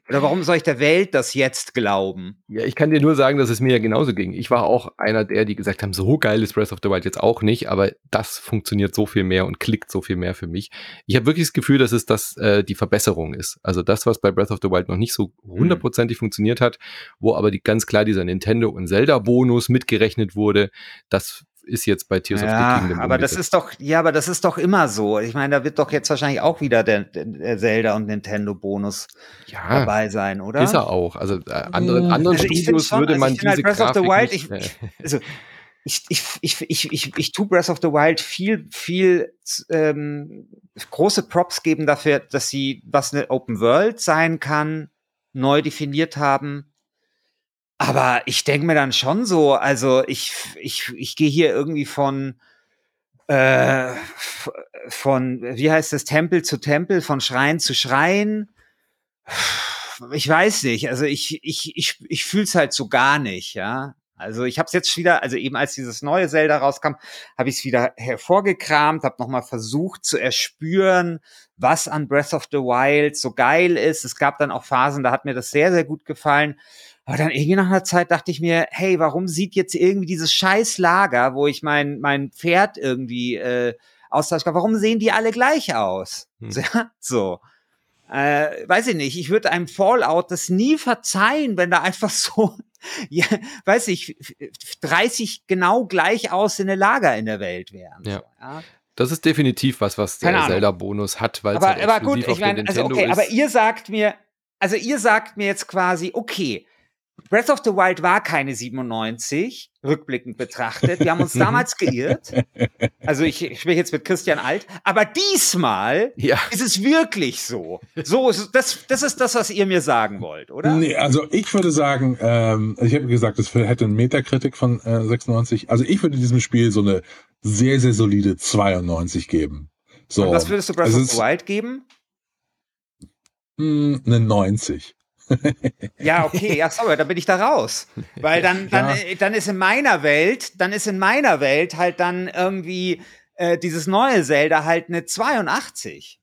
Oder warum soll ich der Welt das jetzt glauben? Ja, ich kann dir nur sagen, dass es mir ja genauso ging. Ich war auch einer der, die gesagt haben, so geil ist Breath of the Wild jetzt auch nicht, aber das funktioniert so viel mehr und klickt so viel mehr für mich. Ich habe wirklich das Gefühl, dass es das äh, die Verbesserung ist. Also das, was bei Breath of the Wild noch nicht so hundertprozentig mhm. funktioniert hat, wo aber die, ganz klar dieser Nintendo und Zelda Bonus mitgerechnet wurde, das ist jetzt bei Tears ja, of the Kingdom. Aber das ist doch, ja, aber das ist doch immer so. Ich meine, da wird doch jetzt wahrscheinlich auch wieder der, der Zelda und Nintendo Bonus ja, dabei sein, oder? Ist er auch. Also äh, andere, hm. anderen also Studios schon, würde also man also diese halt Breath Grafik of the Wild, nicht, ich, also ich, ich, ich, ich, ich, ich tue Breath of the Wild viel, viel ähm, große Props geben dafür, dass sie, was eine Open World sein kann, neu definiert haben aber ich denke mir dann schon so, also ich, ich, ich gehe hier irgendwie von, äh, von, wie heißt das, Tempel zu Tempel, von Schrein zu Schrein. Ich weiß nicht, also ich, ich, ich, ich fühle es halt so gar nicht, ja. Also ich habe es jetzt wieder, also eben als dieses neue Zelda rauskam, habe ich es wieder hervorgekramt, habe nochmal versucht zu erspüren, was an Breath of the Wild so geil ist. Es gab dann auch Phasen, da hat mir das sehr, sehr gut gefallen. Aber dann irgendwie nach einer Zeit dachte ich mir, hey, warum sieht jetzt irgendwie dieses scheiß Lager, wo ich mein, mein Pferd irgendwie äh, austauschen kann, warum sehen die alle gleich aus? Hm. so. Äh, weiß ich nicht, ich würde einem Fallout das nie verzeihen, wenn da einfach so, ja, weiß ich, 30 genau gleich aussehende Lager in der Welt wären. Ja. Ja. Das ist definitiv was, was der Zelda-Bonus hat, weil es halt aber gut, ich mein, also okay, ist. Aber ihr sagt mir, also ihr sagt mir jetzt quasi, okay, Breath of the Wild war keine 97, rückblickend betrachtet. Wir haben uns damals geirrt. Also ich, ich spreche jetzt mit Christian Alt. Aber diesmal ja. ist es wirklich so. So das, das ist das, was ihr mir sagen wollt, oder? Nee, also ich würde sagen, ähm, ich habe gesagt, es hätte eine Metakritik von äh, 96. Also ich würde diesem Spiel so eine sehr, sehr solide 92 geben. So. Und was würdest du Breath of the Wild geben? Mh, hm, eine 90 ja, okay, ja, sorry, da bin ich da raus. Weil dann, dann, ja. Äh, dann ist in meiner Welt, dann ist in meiner Welt halt dann irgendwie äh, dieses neue Zelda halt eine 82.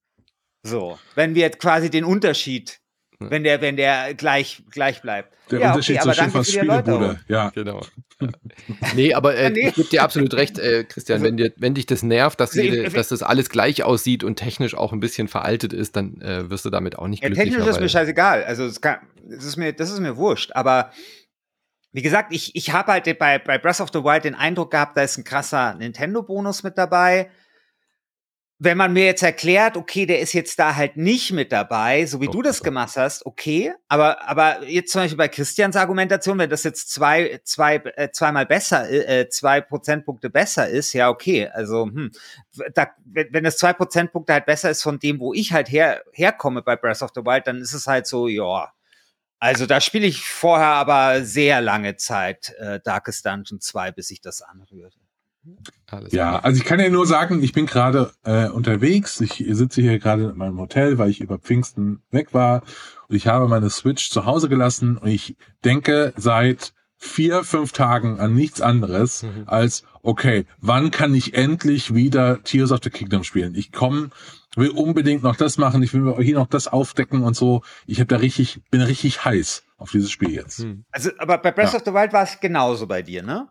So, wenn wir jetzt quasi den Unterschied, wenn der, wenn der gleich, gleich bleibt. Der ja, Unterschied okay, zwischen fast Spielebude, ja. Genau. nee, aber äh, nee. ich gebe dir absolut recht, äh, Christian, wenn, dir, wenn dich das nervt, dass, jede, dass das alles gleich aussieht und technisch auch ein bisschen veraltet ist, dann äh, wirst du damit auch nicht ja, glücklicher. Technisch ist mir scheißegal, also das, kann, das, ist mir, das ist mir wurscht, aber wie gesagt, ich, ich habe halt bei, bei Breath of the Wild den Eindruck gehabt, da ist ein krasser Nintendo-Bonus mit dabei wenn man mir jetzt erklärt, okay, der ist jetzt da halt nicht mit dabei, so wie oh, du das gemacht hast, okay, aber, aber jetzt zum Beispiel bei Christians Argumentation, wenn das jetzt zwei, zwei, äh, zweimal besser, äh, zwei Prozentpunkte besser ist, ja, okay, also, hm, da, wenn, wenn das zwei Prozentpunkte halt besser ist von dem, wo ich halt her, herkomme bei Breath of the Wild, dann ist es halt so, ja, also da spiele ich vorher aber sehr lange Zeit äh, Darkest Dungeon 2, bis ich das anrührte. Alles ja, klar. also ich kann ja nur sagen, ich bin gerade äh, unterwegs. Ich sitze hier gerade in meinem Hotel, weil ich über Pfingsten weg war. Und ich habe meine Switch zu Hause gelassen und ich denke seit vier, fünf Tagen an nichts anderes mhm. als, okay, wann kann ich endlich wieder Tears of the Kingdom spielen? Ich komme, will unbedingt noch das machen, ich will hier noch das aufdecken und so. Ich habe da richtig, bin richtig heiß auf dieses Spiel jetzt. Mhm. Also, aber bei Breath ja. of the Wild war es genauso bei dir, ne?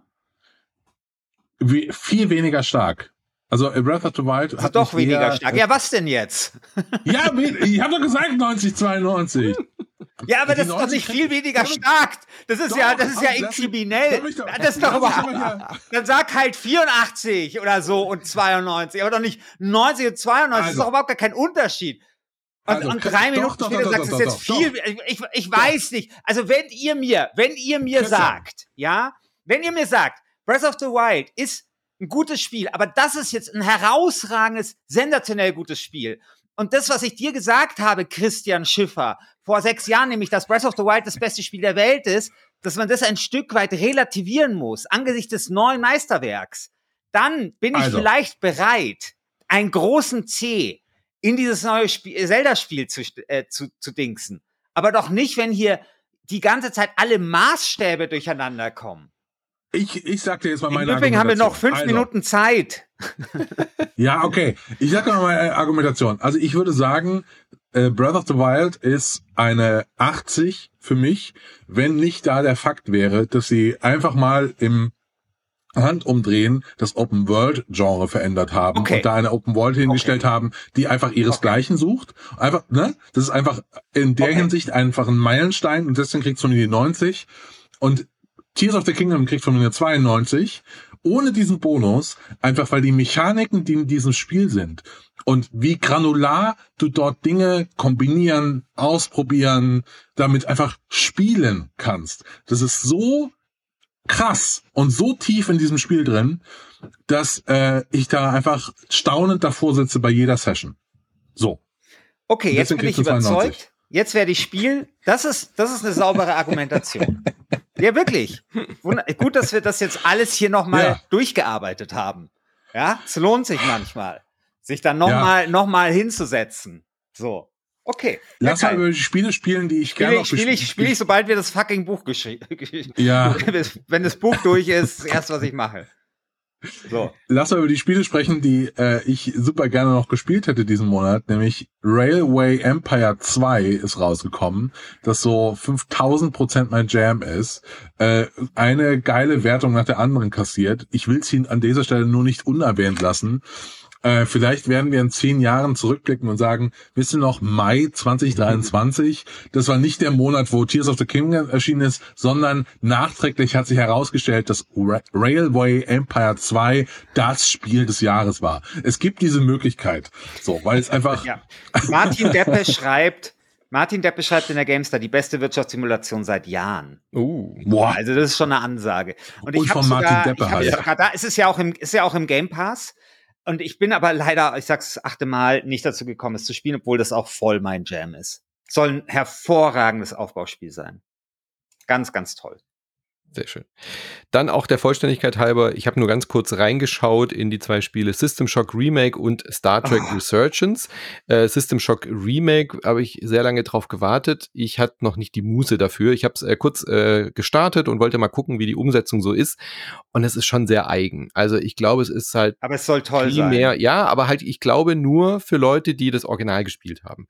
Viel weniger stark. Also Breath of the Wild hat doch weniger eher, stark. Ja, was denn jetzt? ja, ich habe doch gesagt 90 92. Ja, aber das ist doch nicht viel weniger stark. Das ist doch, ja, das ist ja inkriminell. Das ist doch überhaupt. Dann sag halt 84 oder so und 92, aber doch nicht 90 und 92. Also, das ist doch überhaupt gar kein Unterschied. Und, also, und drei Minuten doch, später sagst du jetzt viel. Ich, ich weiß nicht. Also wenn ihr mir, wenn ihr mir sagt, ja, wenn ihr mir sagt, Breath of the Wild ist ein gutes Spiel, aber das ist jetzt ein herausragendes, sensationell gutes Spiel. und das, was ich dir gesagt habe, Christian Schiffer, vor sechs Jahren, nämlich, dass Breath of the Wild das beste Spiel der Welt ist, dass man das ein Stück weit relativieren muss angesichts des neuen Meisterwerks, dann bin ich Also. vielleicht bereit, einen großen C in dieses neue Spiel, Zelda-Spiel zu, äh, zu, zu dingsen. Aber doch nicht, wenn hier die ganze Zeit alle Maßstäbe durcheinander kommen. Ich, ich sag dir jetzt mal meine Übrigen haben wir noch fünf also, Minuten Zeit. Ja, okay. Ich sag mal meine Argumentation. Also ich würde sagen, äh, Breath of the Wild ist eine 80 für mich, wenn nicht da der Fakt wäre, dass sie einfach mal im Handumdrehen das Open World Genre verändert haben Okay. und da eine Open World hingestellt haben, die einfach ihresgleichen sucht. Einfach, ne? Das ist einfach in der Okay. Hinsicht einfach ein Meilenstein und deswegen kriegt es von mir die 90 und Tears of the Kingdom kriegt von mir eine 92 ohne diesen Bonus, einfach weil die Mechaniken, die in diesem Spiel sind und wie granular du dort Dinge kombinieren, ausprobieren, damit einfach spielen kannst. Das ist so krass und so tief in diesem Spiel drin, dass äh, ich da einfach staunend davor sitze bei jeder Session. So. Okay, jetzt bin ich kriegst du 92. überzeugt. Jetzt werde ich spielen. Das ist, das ist eine saubere Argumentation. ja, wirklich. Wund- Gut, dass wir das jetzt alles hier nochmal Ja. durchgearbeitet haben. Ja, es lohnt sich manchmal, sich dann Ja. nochmal noch mal hinzusetzen. So. Okay. Lass ja, mal über die Spiele spielen, die ich gerne Spiele noch ich, spiele ich, spiele ich, sobald wir das fucking Buch geschrieben Ja, Wenn das Buch durch ist, das erste, was ich mache. So. lass mal über die Spiele sprechen, die äh, ich super gerne noch gespielt hätte diesen Monat, nämlich Railway Empire 2 ist rausgekommen, das so 5000 Prozent mein Jam ist, äh, eine geile Wertung nach der anderen kassiert. Ich will es an dieser Stelle nur nicht unerwähnt lassen. Äh, vielleicht werden wir in zehn Jahren zurückblicken und sagen, wisst ihr noch, Mai 2023, das war nicht der Monat, wo Tears of the Kingdom erschienen ist, sondern nachträglich hat sich herausgestellt, dass Ra Railway Empire 2 das Spiel des Jahres war. Es gibt diese Möglichkeit. So, weil es einfach, Ja. Martin Deppe schreibt, Martin Deppe schreibt in der GameStar die beste Wirtschaftssimulation seit Jahren. Uh. boah, Also das ist schon eine Ansage. Und, Und ich habe von Martin sogar, Deppe ich hab halt. sogar da ist es ja auch im ist ja auch im Game Pass. Und ich bin aber leider, ich sag's das achte Mal, nicht dazu gekommen, es zu spielen, obwohl das auch voll mein Jam ist. Soll ein hervorragendes Aufbauspiel sein. Ganz, ganz toll. Sehr schön. Dann auch der Vollständigkeit halber, ich habe nur ganz kurz reingeschaut in die zwei Spiele System Shock Remake und Star Trek Ah. Resurgence. Äh, System Shock Remake habe ich sehr lange drauf gewartet. Ich hatte noch nicht die Muße dafür. Ich habe es äh, kurz äh, gestartet und wollte mal gucken, wie die Umsetzung so ist. Und es ist schon sehr eigen. Also ich glaube, es ist halt Aber es soll toll primär, sein. ja, aber halt, ich glaube nur für Leute, die das Original gespielt haben.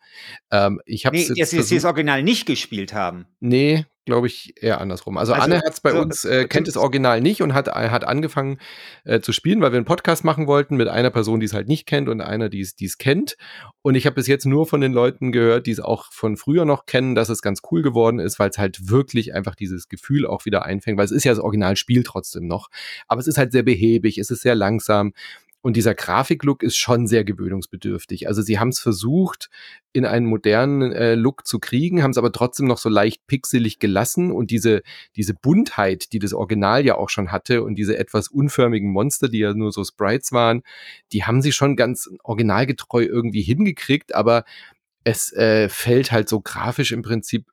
Ähm, ich habe Nee, es dass jetzt sie das Original nicht gespielt haben. Nee, glaube ich eher andersrum. Also, Also, Anne hat es bei so- uns, äh, kennt das Original nicht und hat, hat angefangen äh, zu spielen, weil wir einen Podcast machen wollten mit einer Person, die es halt nicht kennt und einer, die es die es kennt. Und ich habe bis jetzt nur von den Leuten gehört, die es auch von früher noch kennen, dass es ganz cool geworden ist, weil es halt wirklich einfach dieses Gefühl auch wieder einfängt, weil es ist ja das Originalspiel trotzdem noch. Aber es ist halt sehr behäbig, es ist sehr langsam. Und dieser Grafiklook ist schon sehr gewöhnungsbedürftig. Also sie haben es versucht, in einen modernen äh, Look zu kriegen, haben es aber trotzdem noch so leicht pixelig gelassen und diese, diese Buntheit, die das Original ja auch schon hatte und diese etwas unförmigen Monster, die ja nur so Sprites waren, die haben sie schon ganz originalgetreu irgendwie hingekriegt, aber es äh, fällt halt so grafisch im Prinzip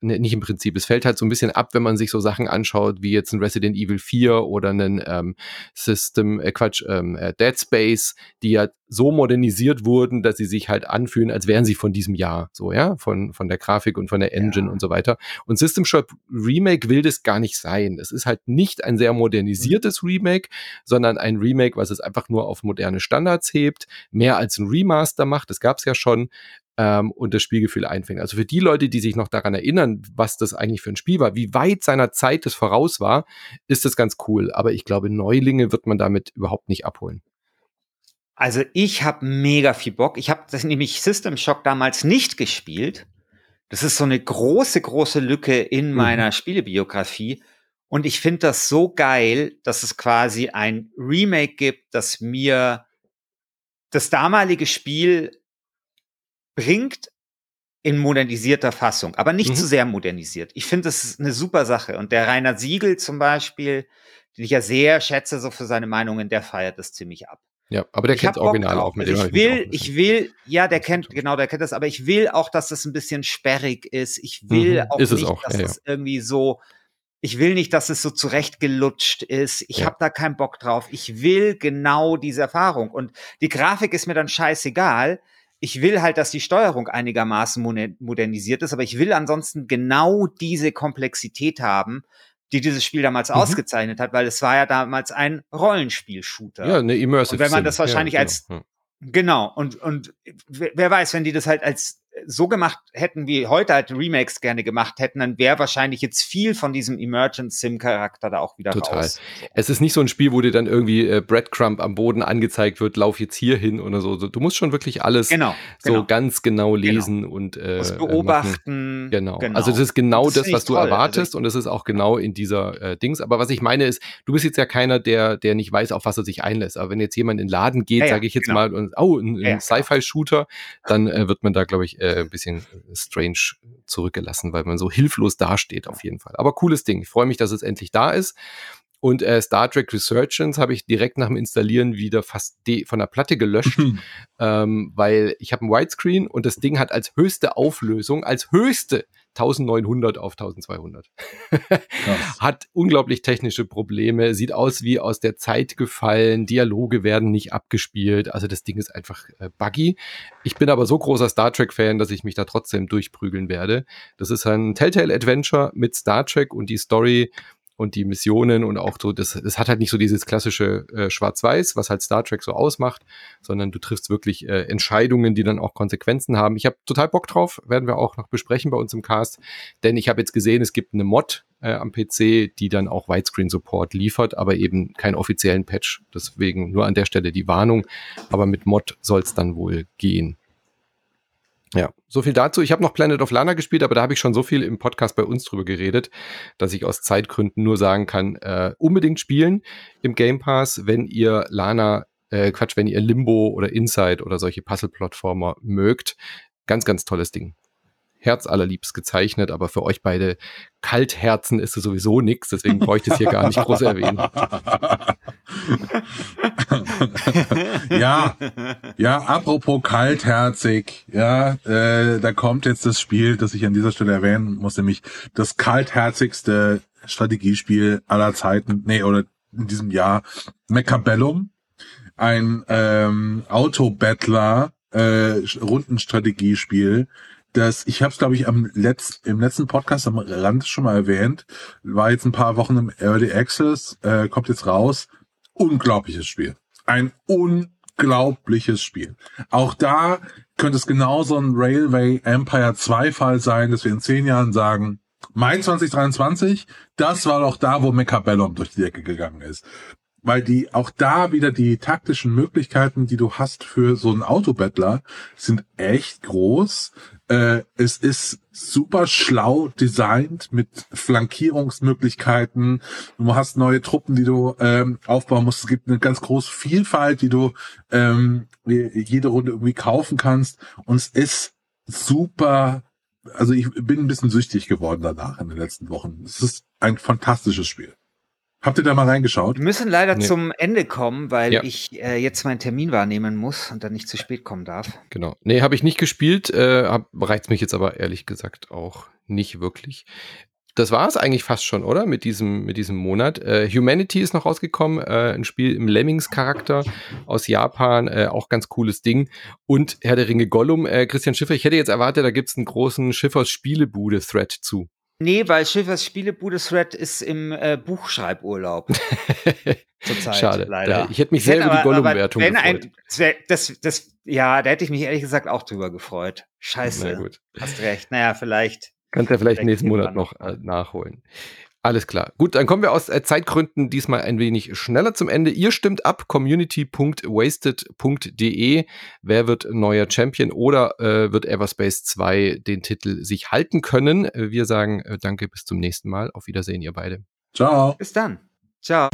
ne, nicht im Prinzip, es fällt halt so ein bisschen ab, wenn man sich so Sachen anschaut, wie jetzt ein Resident Evil 4 oder einen ähm, System, äh, Quatsch, ähm, äh, Dead Space, die ja so modernisiert wurden, dass sie sich halt anfühlen, als wären sie von diesem Jahr, so, ja, von, von der Grafik und von der Engine Ja. und so weiter. Und System Shock Remake will das gar nicht sein. Es ist halt nicht ein sehr modernisiertes Remake, sondern ein Remake, was es einfach nur auf moderne Standards hebt, mehr als ein Remaster macht, das gab's ja schon, ähm, und das Spielgefühl einfängt. Also für die Leute, die sich noch daran erinnern, was das eigentlich für ein Spiel war, wie weit seiner Zeit das voraus war, ist das ganz cool. Aber ich glaube, Neulinge wird man damit überhaupt nicht abholen. Also ich habe mega viel Bock. Ich habe das nämlich System Shock damals nicht gespielt. Das ist so eine große, große Lücke in Mhm. meiner Spielebiografie. Und ich finde das so geil, dass es quasi ein Remake gibt, das mir das damalige Spiel bringt in modernisierter Fassung, aber nicht Mhm. zu sehr modernisiert. Ich finde, das ist eine super Sache. Und der Rainer Siegel zum Beispiel, den ich ja sehr schätze, so für seine Meinungen, der feiert das ziemlich ab. Ja, aber der Ich kennt das Bock Original auch mit Also dem. ich will, ich will, ja, der kennt, genau, der kennt das, aber ich will auch, dass das ein bisschen sperrig ist. Ich will Mhm, auch nicht, auch, dass ja, das irgendwie so, ich will nicht, dass es so zurechtgelutscht ist. Ich Ja. habe da keinen Bock drauf. Ich will genau diese Erfahrung. Und die Grafik ist mir dann scheißegal. Ich will halt, dass die Steuerung einigermaßen modernisiert ist, aber ich will ansonsten genau diese Komplexität haben, die dieses Spiel damals Mhm. ausgezeichnet hat, weil es war ja damals ein Rollenspiel-Shooter. Ja, eine Immersive Und wenn man das wahrscheinlich ja, als- genau. Genau, und, und wer weiß, wenn die das halt als so gemacht hätten, wie heute halt Remakes gerne gemacht hätten, dann wäre wahrscheinlich jetzt viel von diesem Emergent Sim-Charakter da auch wieder Total. raus. Es ist nicht so ein Spiel, wo dir dann irgendwie äh, Breadcrumb am Boden angezeigt wird, lauf jetzt hier hin oder so. Du musst schon wirklich alles Genau, so genau. ganz genau lesen und äh, äh, beobachten. Genau. Also das ist genau Das das, was du toll. Also erwartest und das ist auch genau in dieser äh, Dings. Aber was ich meine ist, du bist jetzt ja keiner, der, der nicht weiß, auf was er sich einlässt. Aber wenn jetzt jemand in den Laden geht, Ja, ja, sage ich jetzt genau. mal, und oh, ein, ein Sci-Fi-Shooter, dann äh, wird man da, glaube ich, äh, ein bisschen strange zurückgelassen, weil man so hilflos dasteht auf jeden Fall. Aber cooles Ding. Ich freue mich, dass es endlich da ist. Und äh, Star Trek Resurgence habe ich direkt nach dem Installieren wieder fast von der Platte gelöscht ähm, weil ich habe ein Widescreen und das Ding hat als höchste Auflösung, als höchste 1900 auf 1200. Krass. hat unglaublich technische Probleme, sieht aus wie aus der Zeit gefallen, Dialoge werden nicht abgespielt, also das Ding ist einfach äh, buggy. Ich bin aber so großer Star Trek-Fan, dass ich mich da trotzdem durchprügeln werde. Das ist ein Telltale-Adventure mit Star Trek und die Story und die Missionen und auch so, das, das hat halt nicht so dieses klassische äh, Schwarz-Weiß, was halt Star Trek so ausmacht, sondern du triffst wirklich äh, Entscheidungen, die dann auch Konsequenzen haben. Ich habe total Bock drauf, werden wir auch noch besprechen bei uns im Cast, denn ich habe jetzt gesehen, es gibt eine Mod äh, am PC, die dann auch Widescreen-Support liefert, aber eben keinen offiziellen Patch. Deswegen nur an der Stelle die Warnung, aber mit Mod soll es dann wohl gehen. Ja, so viel dazu. Ich habe noch Planet of Lana gespielt, aber da habe ich schon so viel im Podcast bei uns drüber geredet, dass ich aus Zeitgründen nur sagen kann, äh, unbedingt spielen im Game Pass, wenn ihr Lana, äh, Quatsch, wenn ihr Limbo oder Inside oder solche Puzzle-Plattformer mögt. Ganz, ganz tolles Ding. Herz allerliebst gezeichnet, aber für euch beide Kaltherzen ist es sowieso nix, deswegen brauche ich das hier gar nicht groß erwähnen. ja, ja, apropos kaltherzig, ja, äh, da kommt jetzt das Spiel, das ich an dieser Stelle erwähnen muss, nämlich das kaltherzigste Strategiespiel aller Zeiten, nee, oder in diesem Jahr, Mechabellum, ein ähm, Autobattler äh, Rundenstrategiespiel, das ich habe es glaube ich am Letz, im letzten Podcast am Rand schon mal erwähnt, war jetzt ein paar Wochen im Early Access, äh, kommt jetzt raus, unglaubliches Spiel, ein unglaubliches Spiel. Auch da könnte es genauso ein Railway Empire 2 Fall sein, dass wir in zehn Jahren sagen, Mai 2023, das war doch da, wo Mechabellum durch die Decke gegangen ist. Weil die, auch da wieder die taktischen Möglichkeiten, die du hast für so einen Autobattler, sind echt groß. Äh, es ist super schlau designt mit Flankierungsmöglichkeiten. Du hast neue Truppen, die du ähm, aufbauen musst. Es gibt eine ganz große Vielfalt, die du ähm, jede Runde irgendwie kaufen kannst. Und es ist super also ich bin ein bisschen süchtig geworden danach in den letzten Wochen. Es ist ein fantastisches Spiel. Habt ihr da mal reingeschaut? Wir müssen leider Nee. zum Ende kommen, weil Ja. ich äh, jetzt meinen Termin wahrnehmen muss und dann nicht zu spät kommen darf. Genau. Nee, habe ich nicht gespielt, äh, hab, reizt mich jetzt aber ehrlich gesagt auch nicht wirklich. Das war es eigentlich fast schon, oder? Mit diesem, mit diesem Monat. Äh, Humanity ist noch rausgekommen, äh, ein Spiel im Lemmings-Charakter aus Japan, äh, auch ganz cooles Ding. Und Herr der Ringe Gollum, äh, Christian Schiffer, ich hätte jetzt erwartet, da gibt's einen großen Schiffers-Spielebude-Thread zu. Nee, weil Schiffers Spielebude-Thread ist im äh, Buchschreiburlaub zurzeit. Schade. Leider. Da- ich hätte mich sehr über die Gollum-Wertung wenn ein- gefreut. das, das, ja, da hätte ich mich ehrlich gesagt auch drüber gefreut. Scheiße. Na gut. Hast recht. Naja, vielleicht. Kannst ja vielleicht nächsten Monat noch äh, nachholen. Alles klar. Gut, dann kommen wir aus äh, Zeitgründen diesmal ein wenig schneller zum Ende. Ihr stimmt ab, community.wasted.de. Wer wird neuer Champion oder äh, wird Everspace 2 den Titel sich halten können? Wir sagen äh, danke, bis zum nächsten Mal. Auf Wiedersehen, ihr beide. Ciao. Bis dann. Ciao.